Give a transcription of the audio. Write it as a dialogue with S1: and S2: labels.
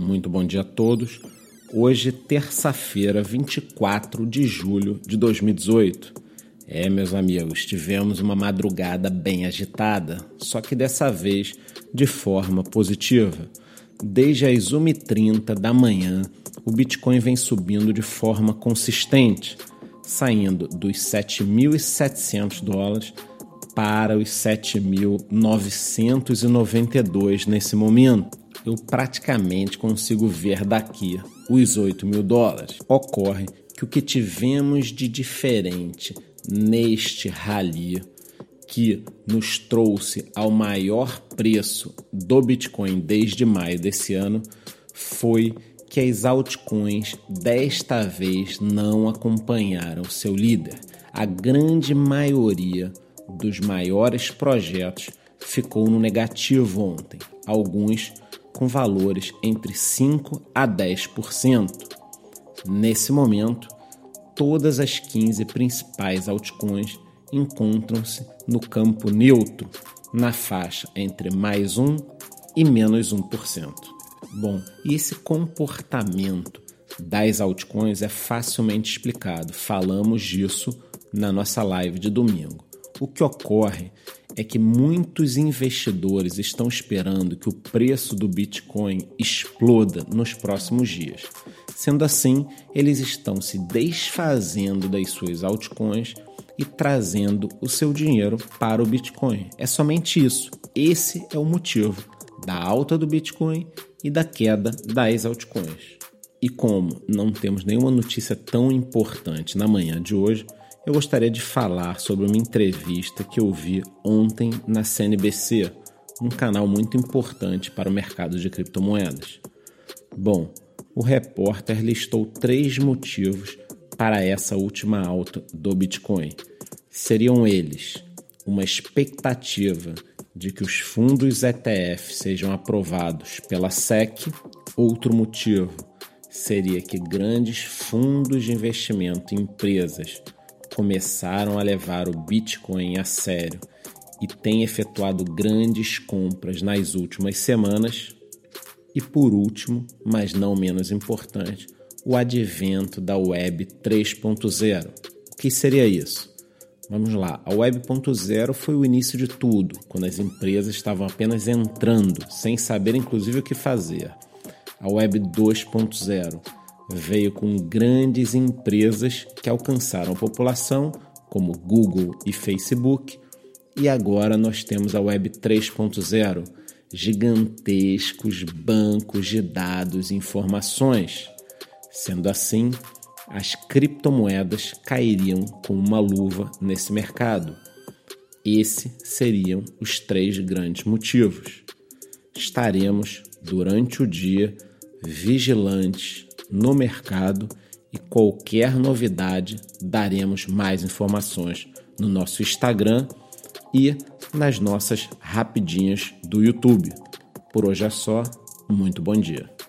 S1: Muito bom dia a todos. Hoje, terça-feira, 24 de julho de 2018. É, meus amigos, tivemos uma madrugada bem agitada, só que dessa vez de forma positiva. Desde as 1h30 da manhã, o Bitcoin vem subindo de forma consistente, saindo dos 7.700 dólares para os 7.992 nesse momento. Eu praticamente consigo ver daqui os 8 mil dólares. Ocorre que o que tivemos de diferente neste rally que nos trouxe ao maior preço do Bitcoin desde maio desse ano foi que as altcoins desta vez não acompanharam seu líder. A grande maioria dos maiores projetos ficou no negativo ontem, alguns com valores entre 5 a 10%. Nesse momento, todas as 15 principais altcoins encontram-se no campo neutro, na faixa entre mais 1 e menos 1%. Bom, e esse comportamento das altcoins é facilmente explicado. Falamos disso na nossa live de domingo. O que ocorre é que muitos investidores estão esperando que o preço do Bitcoin exploda nos próximos dias. Sendo assim, eles estão se desfazendo das suas altcoins e trazendo o seu dinheiro para o Bitcoin. É somente isso. Esse é o motivo da alta do Bitcoin e da queda das altcoins. E como não temos nenhuma notícia tão importante na manhã de hoje, eu gostaria de falar sobre uma entrevista que eu vi ontem na CNBC, um canal muito importante para o mercado de criptomoedas. Bom, o repórter listou três motivos para essa última alta do Bitcoin. Seriam eles uma expectativa de que os fundos ETF sejam aprovados pela SEC, outro motivo seria que grandes fundos de investimento em empresas começaram a levar o Bitcoin a sério e têm efetuado grandes compras nas últimas semanas. E por último, mas não menos importante, o advento da Web 3.0. O que seria isso? Vamos lá, a Web 1.0 foi o início de tudo, quando as empresas estavam apenas entrando, sem saber inclusive o que fazer. A Web 2.0 veio com grandes empresas que alcançaram a população, como Google e Facebook, e agora nós temos a Web 3.0, gigantescos bancos de dados e informações. Sendo assim, as criptomoedas cairiam como uma luva nesse mercado. Esses seriam os três grandes motivos. Estaremos durante o dia vigilantes no mercado e qualquer novidade daremos mais informações no nosso Instagram e nas nossas rapidinhas do YouTube. Por hoje é só, muito bom dia.